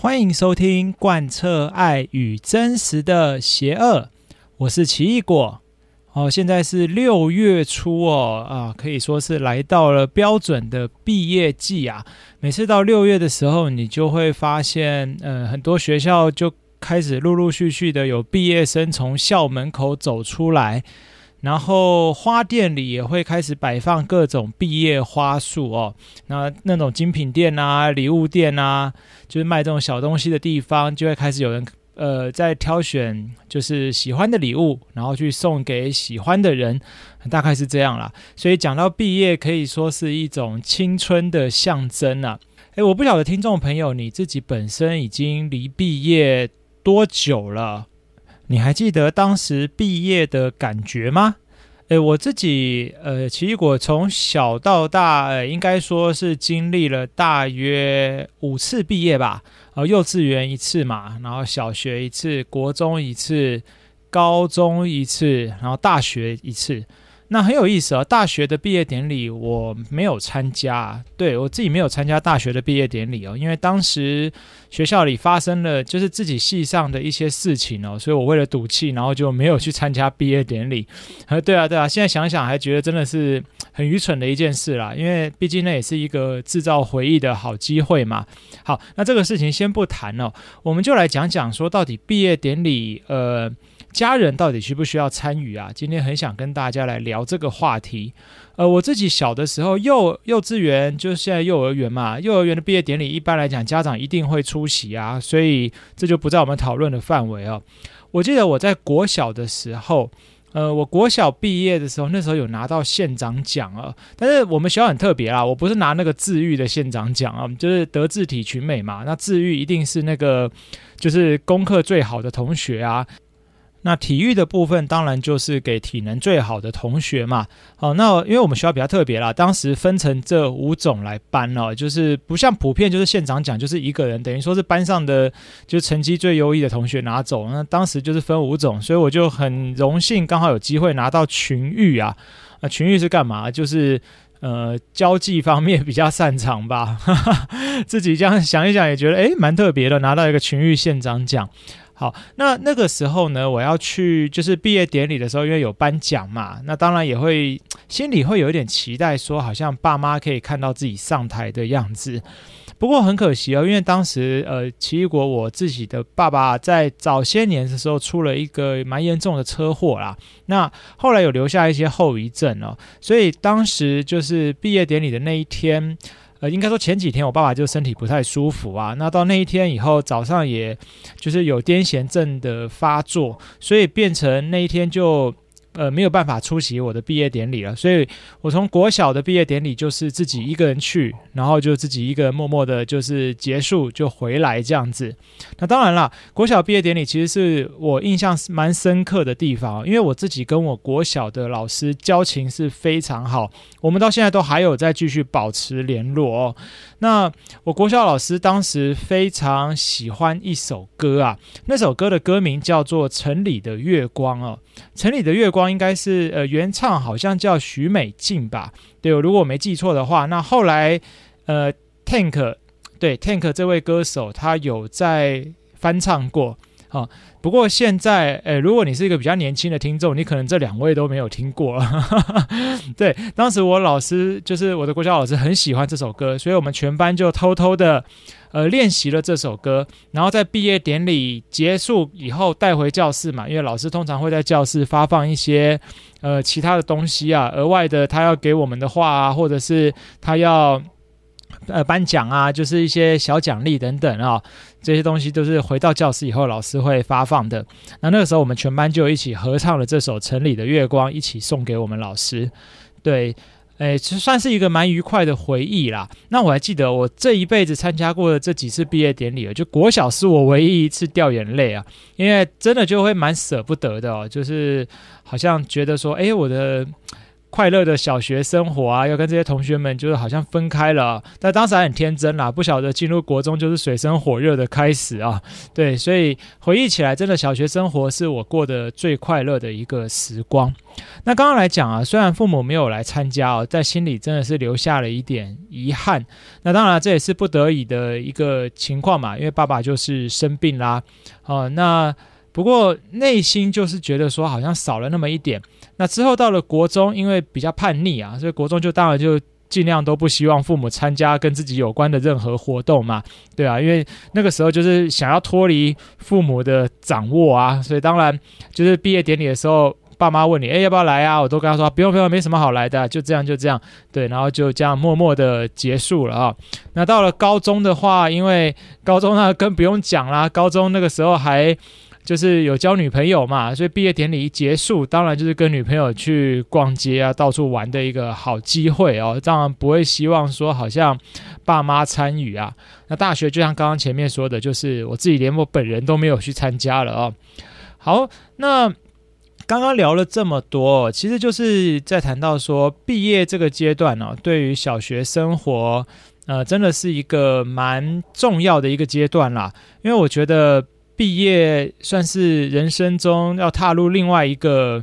欢迎收听贯彻爱与真实的邪恶，我是奇异果。哦，现在是六月初哦，啊，可以说是来到了标准的毕业季啊。每次到六月的时候，你就会发现，呃，很多学校就开始陆陆续续的有毕业生从校门口走出来。然后花店里也会开始摆放各种毕业花束哦，那那种精品店啊、礼物店啊，就是卖这种小东西的地方，就会开始有人呃在挑选，就是喜欢的礼物，然后去送给喜欢的人，大概是这样啦。所以讲到毕业，可以说是一种青春的象征啊。诶，我不晓得听众朋友你自己本身已经离毕业多久了？你还记得当时毕业的感觉吗？诶，我自己呃，奇异果从小到大，呃，应该说是经历了大约五次毕业吧。然后，幼稚园一次嘛，然后小学一次，国中一次，高中一次，然后大学一次。那很有意思啊！大学的毕业典礼我没有参加，对，我自己没有参加大学的毕业典礼哦，因为当时学校里发生了就是自己系上的一些事情哦，所以我为了赌气，然后就没有去参加毕业典礼。呃，对啊，对啊，现在想想还觉得真的是很愚蠢的一件事啦，因为毕竟那也是一个制造回忆的好机会嘛。好，那这个事情先不谈哦，我们就来讲讲说到底毕业典礼，呃。家人到底需不需要参与啊？今天很想跟大家来聊聊这个话题。呃，我自己小的时候，幼幼稚园就是现在幼儿园嘛，幼儿园的毕业典礼一般来讲家长一定会出席啊，所以这就不在我们讨论的范围哦。我记得我在国小的时候，呃，我国小毕业的时候，那时候有拿到县长奖啊，但是我们学校很特别啦，我不是拿那个智育的县长奖啊，就是德智体群美嘛，那智育一定是那个就是功课最好的同学啊。那体育的部分当然就是给体能最好的同学嘛。好，那因为我们学校比较特别啦，当时分成这五种来颁哦，就是不像普遍就是县长奖就是一个人，等于说是班上的就成绩最优异的同学拿走。那当时就是分五种，所以我就很荣幸刚好有机会拿到群育啊。那群育是干嘛？就是呃交际方面比较擅长吧。自己这样想一想也觉得诶蛮特别的，拿到一个群域县长奖。好，那那个时候呢，我要去就是毕业典礼的时候，因为有颁奖嘛，那当然也会 心里会有一点期待，说好像爸妈可以看到自己上台的样子。不过很可惜哦，因为当时呃，奇异果我自己的爸爸在早些年的时候出了一个蛮严重的车祸啦，那后来有留下一些后遗症哦，所以当时就是毕业典礼的那一天。呃，应该说前几天我爸爸就身体不太舒服啊，那到那一天以后早上也就是有癫痫症的发作，所以变成那一天就。呃，没有办法出席我的毕业典礼了，所以我从国小的毕业典礼就是自己一个人去，然后就自己一个人默默的，就是结束就回来这样子。那当然了，国小毕业典礼其实是我印象蛮深刻的地方，因为我自己跟我国小的老师交情是非常好，我们到现在都还有在继续保持联络哦。那我国小老师当时非常喜欢一首歌啊，那首歌的歌名叫做《城里的月光》哦，《城里的月光》。应该是呃原唱好像叫许美静吧？对，如果我没记错的话，那后来呃 Tank 对 Tank 这位歌手他有在翻唱过好。不过现在呃，如果你是一个比较年轻的听众，你可能这两位都没有听过。对，当时我老师就是我的国小老师很喜欢这首歌，所以我们全班就偷偷的。呃，练习了这首歌，然后在毕业典礼结束以后带回教室嘛，因为老师通常会在教室发放一些呃其他的东西啊，额外的他要给我们的话啊，或者是他要呃颁奖啊，就是一些小奖励等等啊，这些东西都是回到教室以后老师会发放的。那那个时候我们全班就一起合唱了这首《城里的月光》，一起送给我们老师。对。哎，其实算是一个蛮愉快的回忆啦。那我还记得我这一辈子参加过的这几次毕业典礼了，就国小是我唯一一次掉眼泪啊，因为真的就会蛮舍不得的哦，就是好像觉得说，哎，我的快乐的小学生活啊，要跟这些同学们就是好像分开了，但当时还很天真啦，不晓得进入国中就是水深火热的开始啊。对，所以回忆起来，真的小学生活是我过得最快乐的一个时光。那刚刚来讲啊，虽然父母没有来参加哦，在心里真的是留下了一点遗憾。那当然这也是不得已的一个情况嘛，因为爸爸就是生病啦。哦，那。不过内心就是觉得说好像少了那么一点。那之后到了国中，因为比较叛逆啊，所以国中就当然就尽量都不希望父母参加跟自己有关的任何活动嘛，对啊，因为那个时候就是想要脱离父母的掌握啊，所以当然就是毕业典礼的时候，爸妈问你，哎，要不要来啊？我都跟他说不用不用，没什么好来的，就这样就这样，对，然后就这样默默的结束了啊。那到了高中的话，因为高中那更不用讲啦，高中那个时候还。就是有交女朋友嘛，所以毕业典礼一结束，当然就是跟女朋友去逛街啊，到处玩的一个好机会哦。当然不会希望说好像爸妈参与啊。那大学就像刚刚前面说的，就是我自己连我本人都没有去参加了哦。好，那刚刚聊了这么多，其实就是在谈到说毕业这个阶段呢，对于小学生活，呃，真的是一个蛮重要的一个阶段啦，因为我觉得。毕业算是人生中要踏入另外一个，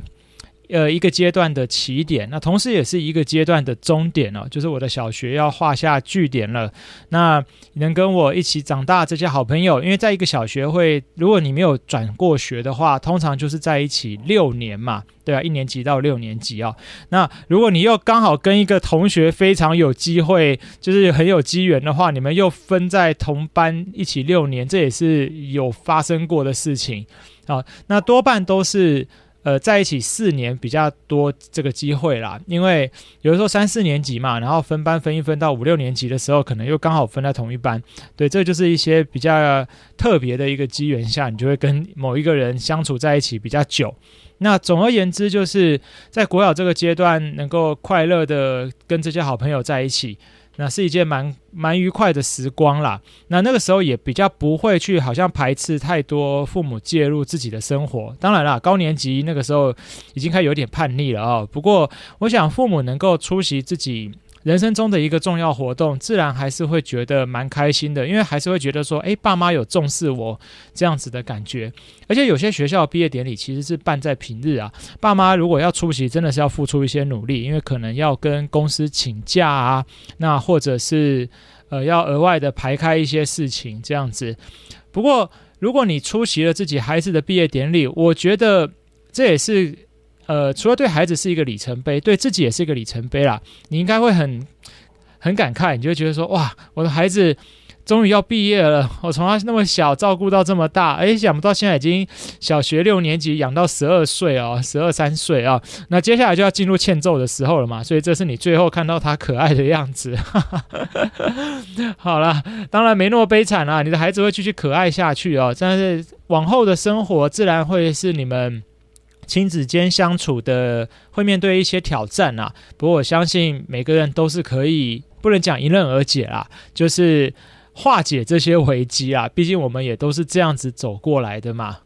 呃，一个阶段的起点，那同时也是一个阶段的终点哦，就是我的小学要画下句点了。那能跟我一起长大这些好朋友，因为在一个小学会，如果你没有转过学的话，通常就是在一起六年嘛。对啊，一年级到六年级啊、哦。那如果你又刚好跟一个同学非常有机会，就是很有机缘的话，你们又分在同班一起六年，这也是有发生过的事情啊。那多半都是。呃，在一起四年比较多这个机会啦，因为有的时候三四年级嘛，然后分班分一分到五六年级的时候，可能又刚好分在同一班，对，这就是一些比较特别的一个机缘下，你就会跟某一个人相处在一起比较久。那总而言之，就是在国小这个阶段，能够快乐的跟这些好朋友在一起。那是一件蛮蛮愉快的时光啦。那那个时候也比较不会去好像排斥太多父母介入自己的生活。当然啦，高年级那个时候已经开始有点叛逆了啊、不过我想父母能够出席自己。人生中的一个重要活动，自然还是会觉得蛮开心的，因为还是会觉得说，诶，爸妈有重视我这样子的感觉。而且有些学校毕业典礼其实是办在平日啊，爸妈如果要出席，真的是要付出一些努力，因为可能要跟公司请假啊，那或者是呃要额外的排开一些事情这样子。不过如果你出席了自己孩子的毕业典礼，我觉得这也是。呃，除了对孩子是一个里程碑，对自己也是一个里程碑啦。你应该会很很感慨，你就会觉得说，哇，我的孩子终于要毕业了。我从他那么小照顾到这么大，哎，想不到现在已经小学六年级，养到十二岁哦，十二三岁啊。那接下来就要进入欠揍的时候了嘛，所以这是你最后看到他可爱的样子。好了，当然没那么悲惨啦，你的孩子会继续可爱下去哦。但是往后的生活自然会是你们。亲子间相处的会面对一些挑战啊，不过我相信每个人都是可以，不能讲迎刃而解啦，就是化解这些危机啊。毕竟我们也都是这样子走过来的嘛。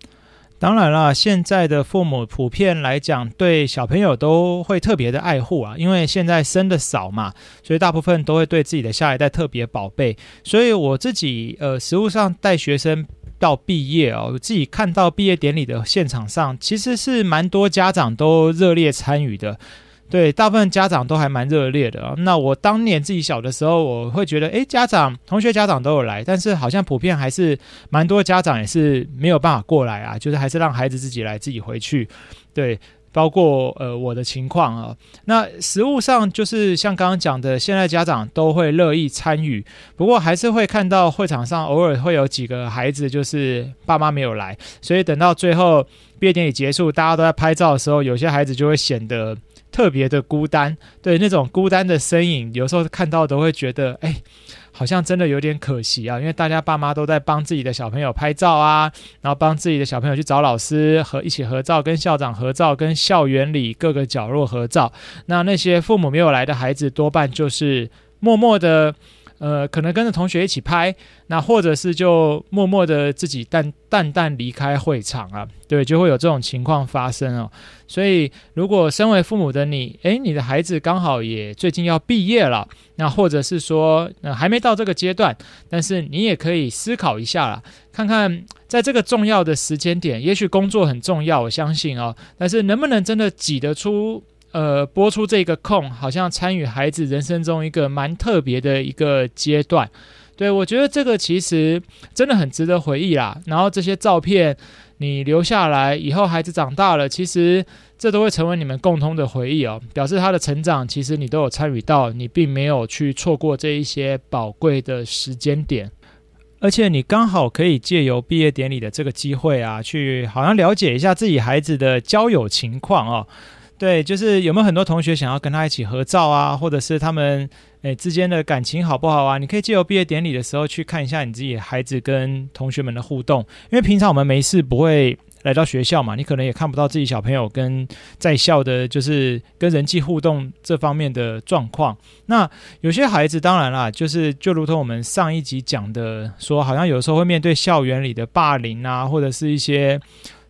当然了，现在的父母普遍来讲，对小朋友都会特别的爱护啊，因为现在生的少嘛，所以大部分都会对自己的下一代特别宝贝。所以我自己呃，实务上带学生。到毕业哦，自己看到毕业典礼的现场上，其实是蛮多家长都热烈参与的。对，大部分家长都还蛮热烈的。那我当年自己小的时候，我会觉得，诶，家长、同学、家长都有来，但是好像普遍还是蛮多家长也是没有办法过来啊，就是还是让孩子自己来，自己回去。对。包括呃我的情况啊，那实物上就是像刚刚讲的，现在家长都会乐意参与，不过还是会看到会场上偶尔会有几个孩子就是爸妈没有来，所以等到最后毕业典礼结束，大家都在拍照的时候，有些孩子就会显得特别的孤单，对，那种孤单的身影，有时候看到都会觉得哎。好像真的有点可惜啊，因为大家爸妈都在帮自己的小朋友拍照啊，然后帮自己的小朋友去找老师和一起合照，跟校长合照，跟校园里各个角落合照。那那些父母没有来的孩子，多半就是默默的，呃，可能跟着同学一起拍，那或者是就默默的自己淡淡淡离开会场啊，对，就会有这种情况发生哦。所以，如果身为父母的你，诶，你的孩子刚好也最近要毕业了，那或者是说，呃，还没到这个阶段，但是你也可以思考一下啦，看看在这个重要的时间点，也许工作很重要，我相信哦，但是能不能真的挤得出？呃，播出这个空，好像参与孩子人生中一个蛮特别的一个阶段。对，我觉得这个其实真的很值得回忆啦。然后这些照片你留下来以后，孩子长大了，其实这都会成为你们共通的回忆哦。表示他的成长，其实你都有参与到，你并没有去错过这一些宝贵的时间点。而且你刚好可以借由毕业典礼的这个机会啊，去好像了解一下自己孩子的交友情况哦。对，就是有没有很多同学想要跟他一起合照啊，或者是他们诶之间的感情好不好啊？你可以借由毕业典礼的时候去看一下你自己孩子跟同学们的互动，因为平常我们没事不会来到学校嘛，你可能也看不到自己小朋友跟在校的，就是跟人际互动这方面的状况。那有些孩子当然啦，就是就如同我们上一集讲的，说好像有时候会面对校园里的霸凌啊，或者是一些。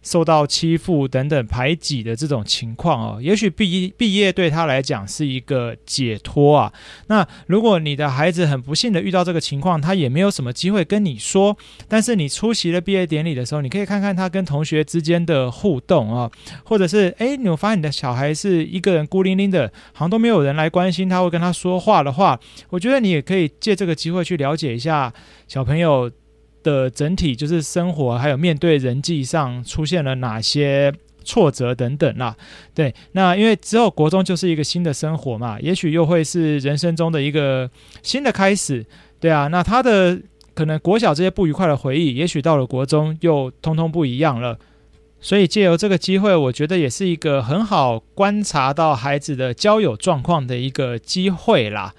受到欺负等等排挤的这种情况哦，也许毕毕业对他来讲是一个解脱啊。那如果你的孩子很不幸的遇到这个情况，他也没有什么机会跟你说，但是你出席了毕业典礼的时候，你可以看看他跟同学之间的互动啊，或者是诶，你有发现你的小孩是一个人孤零零的，好像都没有人来关心他，会跟他说话的话，我觉得你也可以借这个机会去了解一下小朋友。的整体就是生活，还有面对人际上出现了哪些挫折等等啦。对，那因为之后国中就是一个新的生活嘛，也许又会是人生中的一个新的开始。对啊，那他的可能国小这些不愉快的回忆，也许到了国中又通通不一样了。所以借由这个机会，我觉得也是一个很好观察到孩子的交友状况的一个机会啦。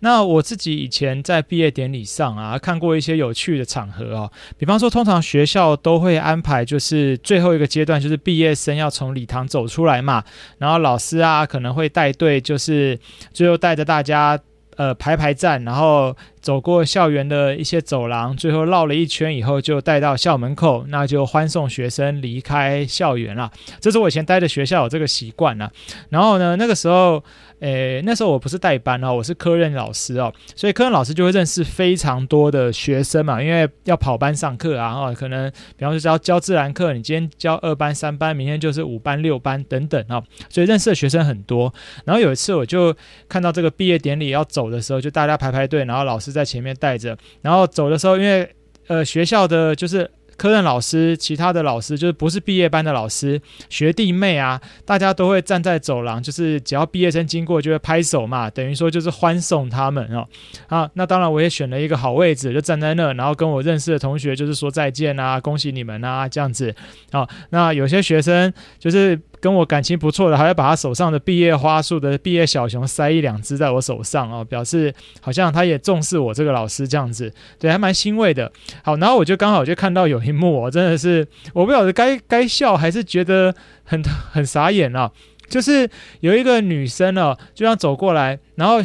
那我自己以前在毕业典礼上啊，看过一些有趣的场合哦，比方说，通常学校都会安排，就是最后一个阶段，就是毕业生要从礼堂走出来嘛，然后老师啊可能会带队，就是最后带着大家呃排排站，然后走过校园的一些走廊，最后绕了一圈以后就带到校门口，那就欢送学生离开校园了。这是我以前待的学校有这个习惯啊。然后呢，那个时候。诶，那时候我不是代班哦，我是科任老师哦，所以科任老师就会认识非常多的学生嘛，因为要跑班上课啊，哦，可能比方说教教自然课，你今天教二班、三班，明天就是五班、六班等等哦，所以认识的学生很多。然后有一次我就看到这个毕业典礼要走的时候，就大家排排队，然后老师在前面带着，然后走的时候，因为呃学校的就是。科任老师，其他的老师就是不是毕业班的老师，学弟妹啊，大家都会站在走廊，就是只要毕业生经过就会拍手嘛，等于说就是欢送他们哦。啊，那当然我也选了一个好位置，就站在那，然后跟我认识的同学就是说再见啊，恭喜你们啊，这样子。啊，那有些学生就是。跟我感情不错的，还要把他手上的毕业花束的毕业小熊塞一两只在我手上哦，表示好像他也重视我这个老师这样子，对，还蛮欣慰的。好，然后我就刚好就看到有一幕，我真的是我不晓得该该笑还是觉得很很傻眼啊，就是有一个女生哦，就这样走过来，然后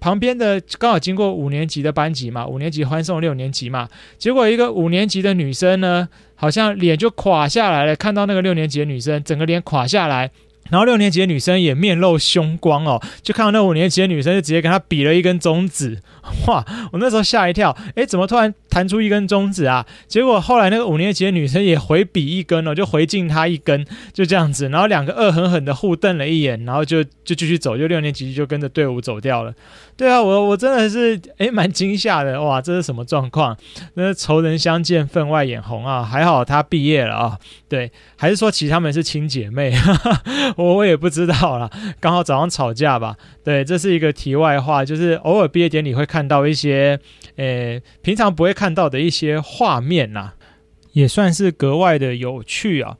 旁边的刚好经过五年级的班级嘛，五年级欢送六年级嘛，结果一个五年级的女生呢。好像脸就垮下来了，看到那个六年级的女生，整个脸垮下来，然后六年级的女生也面露凶光哦，就看到那五年级的女生就直接跟她比了一根中指，哇！我那时候吓一跳，诶，怎么突然弹出一根中指啊？结果后来那个五年级的女生也回比一根哦，就回敬她一根，就这样子，然后两个恶狠狠的互瞪了一眼，然后就就继续走，就六年级就跟着队伍走掉了。对啊，我我真的是诶蛮惊吓的哇！这是什么状况？那仇人相见分外眼红啊！还好他毕业了啊。对，还是说其实他们是亲姐妹？我我也不知道啦，刚好早上吵架吧。对，这是一个题外话，就是偶尔毕业典礼会看到一些诶平常不会看到的一些画面呐，也算是格外的有趣啊。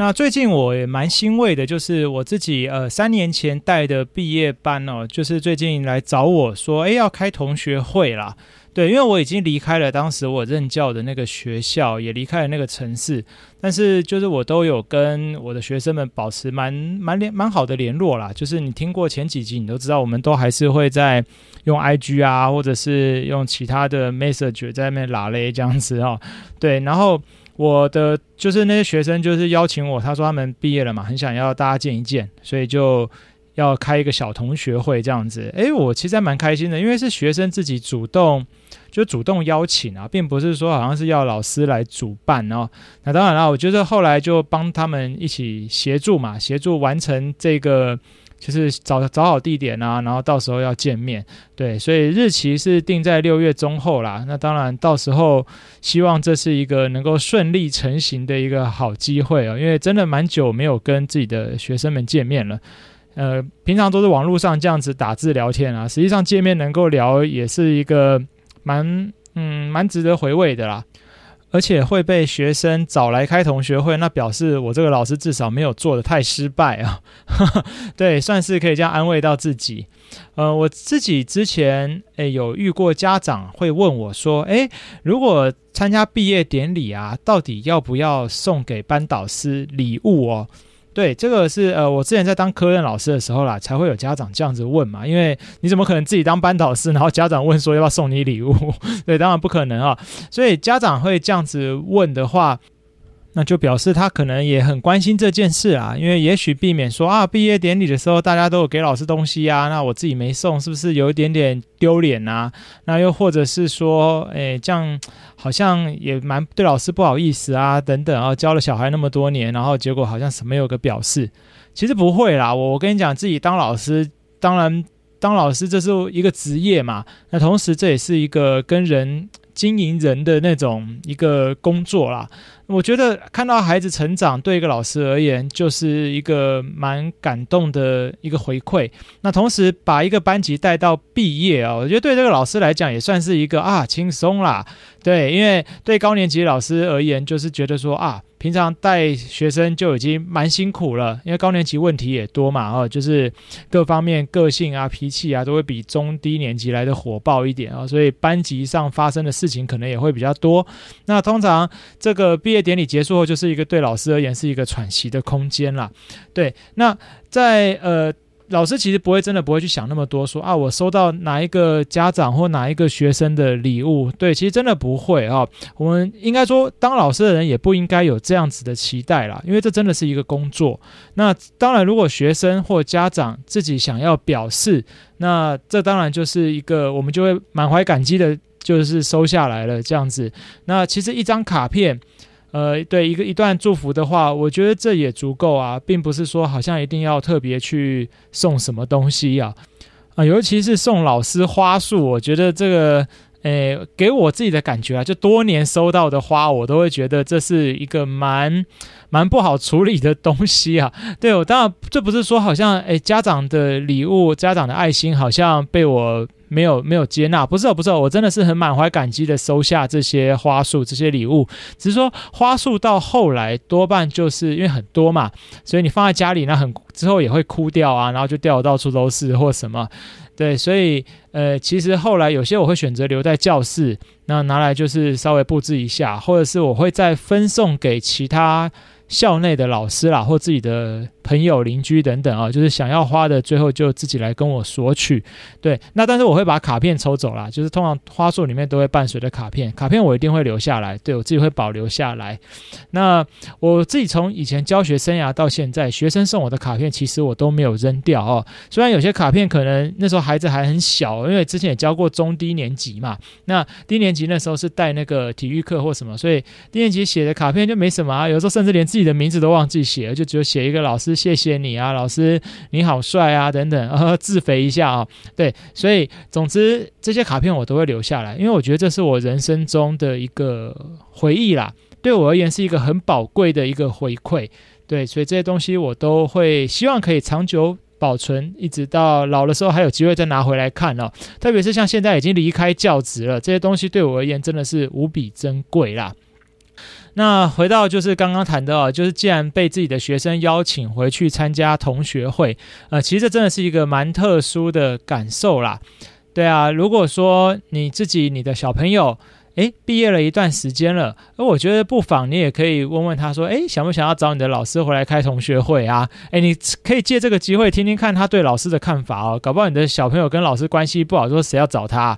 那最近我也蛮欣慰的，就是我自己呃三年前带的毕业班哦，就是最近来找我说，诶，要开同学会啦。对，因为我已经离开了当时我任教的那个学校，也离开了那个城市，但是就是我都有跟我的学生们保持蛮蛮联蛮好的联络啦。就是你听过前几集，你都知道，我们都还是会在用 IG 啊，或者是用其他的 Message 在那边拉嘞这样子哦。对，然后我的就是那些学生就是邀请我，他说他们毕业了嘛，很想要大家见一见，所以就。要开一个小同学会这样子，诶，我其实还蛮开心的，因为是学生自己主动，就主动邀请啊，并不是说好像是要老师来主办哦。那当然了，我觉得后来就帮他们一起协助嘛，协助完成这个，就是找找好地点啊，然后到时候要见面，对，所以日期是定在六月中后啦。那当然，到时候希望这是一个能够顺利成行的一个好机会哦，因为真的蛮久没有跟自己的学生们见面了。呃，平常都是网络上这样子打字聊天啊，实际上见面能够聊也是一个蛮嗯蛮值得回味的啦。而且会被学生找来开同学会，那表示我这个老师至少没有做得太失败啊。对，算是可以这样安慰到自己。呃，我自己之前诶有遇过家长会问我说，诶，如果参加毕业典礼啊，到底要不要送给班导师礼物哦？对，这个是呃，我之前在当科任老师的时候啦，才会有家长这样子问嘛，因为你怎么可能自己当班导师，然后家长问说要不要送你礼物？对，当然不可能啊。所以家长会这样子问的话。那就表示他可能也很关心这件事啊，因为也许避免说啊，毕业典礼的时候大家都有给老师东西啊，那我自己没送，是不是有一点点丢脸啊？那又或者是说，诶，这样好像也蛮对老师不好意思啊，等等啊，教了小孩那么多年，然后结果好像什么有个表示，其实不会啦。我我跟你讲，自己当老师，当然当老师这是一个职业嘛，那同时这也是一个跟人经营人的那种一个工作啦。我觉得看到孩子成长，对一个老师而言，就是一个蛮感动的一个回馈。那同时把一个班级带到毕业啊，我觉得对这个老师来讲也算是一个啊轻松啦。对，因为对高年级老师而言，就是觉得说啊。平常带学生就已经蛮辛苦了，因为高年级问题也多嘛，哦，就是各方面个性啊、脾气啊，都会比中低年级来的火爆一点啊，所以班级上发生的事情可能也会比较多。那通常这个毕业典礼结束后，就是一个对老师而言是一个喘息的空间啦。对，那在呃。老师其实不会真的不会去想那么多说，啊，我收到哪一个家长或哪一个学生的礼物，对，其实真的不会啊。我们应该说，当老师的人也不应该有这样子的期待啦，因为这真的是一个工作。那当然，如果学生或家长自己想要表示，那这当然就是一个我们就会满怀感激的，就是收下来了这样子。那其实一张卡片。呃，对一个一段祝福的话，我觉得这也足够啊，并不是说好像一定要特别去送什么东西呀，啊，啊，尤其是送老师花束，我觉得这个，诶，给我自己的感觉啊，就多年收到的花，我都会觉得这是一个蛮蛮不好处理的东西啊。对，我当然这不是说好像，诶，家长的礼物，家长的爱心好像被我。没有没有接纳，不是哦，不是哦，我真的是很满怀感激的收下这些花束、这些礼物。只是说花束到后来多半就是因为很多嘛，所以你放在家里，那很之后也会枯掉啊，然后就掉到处都是或什么。对，所以呃，其实后来有些我会选择留在教室，那拿来就是稍微布置一下，或者是我会再分送给其他校内的老师啦，或自己的。朋友、邻居等等啊，就是想要花的，最后就自己来跟我索取。对，那但是我会把卡片抽走啦，就是通常花束里面都会伴随着卡片，卡片我一定会留下来，对，我自己会保留下来。那我自己从以前教学生涯到现在，学生送我的卡片，其实我都没有扔掉哦。虽然有些卡片可能那时候孩子还很小，因为之前也教过中低年级嘛。那低年级那时候是带那个体育课或什么，所以低年级写的卡片就没什么啊，有时候甚至连自己自己的名字都忘记写了，就只有写一个老师。谢谢你啊，老师，你好帅啊，等等，呃，自肥一下啊，对，所以总之这些卡片我都会留下来，因为我觉得这是我人生中的一个回忆啦，对我而言是一个很宝贵的一个回馈，对，所以这些东西我都会希望可以长久保存，一直到老的时候还有机会再拿回来看哦，特别是像现在已经离开教职了，这些东西对我而言真的是无比珍贵啦。那回到就是刚刚谈的啊，就是既然被自己的学生邀请回去参加同学会，呃，其实这真的是一个蛮特殊的感受啦。对啊，如果说你自己你的小朋友。诶，毕业了一段时间了，而我觉得不妨你也可以问问他说，诶，想不想要找你的老师回来开同学会啊？诶，你可以借这个机会听听看他对老师的看法哦。搞不好你的小朋友跟老师关系不好，说谁要找他？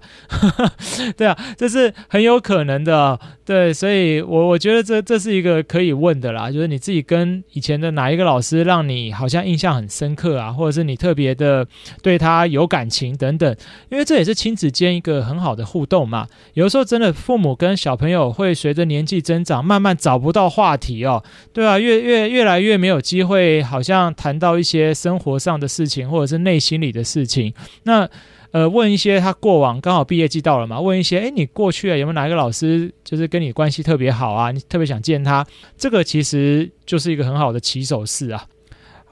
对啊，这是很有可能的。对，所以我我觉得这这是一个可以问的啦，就是你自己跟以前的哪一个老师让你好像印象很深刻啊，或者是你特别的对他有感情等等，因为这也是亲子间一个很好的互动嘛。有时候真的。父母跟小朋友会随着年纪增长，慢慢找不到话题哦，对啊，越越越来越没有机会，好像谈到一些生活上的事情，或者是内心里的事情。那呃，问一些他过往刚好毕业季到了嘛，问一些，诶，你过去有没有哪一个老师就是跟你关系特别好啊？你特别想见他，这个其实就是一个很好的起手式啊。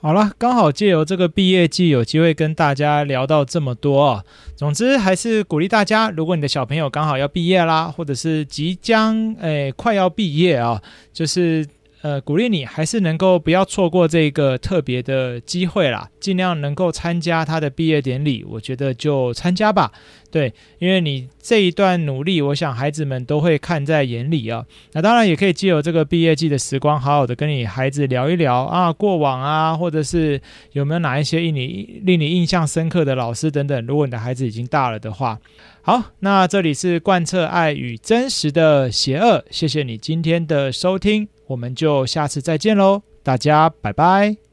好了，刚好借由这个毕业季，有机会跟大家聊到这么多啊。总之，还是鼓励大家，如果你的小朋友刚好要毕业啦，或者是即将诶快要毕业啊，就是。呃，鼓励你还是能够不要错过这个特别的机会啦，尽量能够参加他的毕业典礼，我觉得就参加吧。对，因为你这一段努力，我想孩子们都会看在眼里啊。那当然也可以借由这个毕业季的时光，好好的跟你孩子聊一聊啊，过往啊，或者是有没有哪一些令你令你印象深刻的老师等等。如果你的孩子已经大了的话，好，那这里是贯彻爱与真实的邪恶，谢谢你今天的收听。我们就下次再见喽，大家拜拜。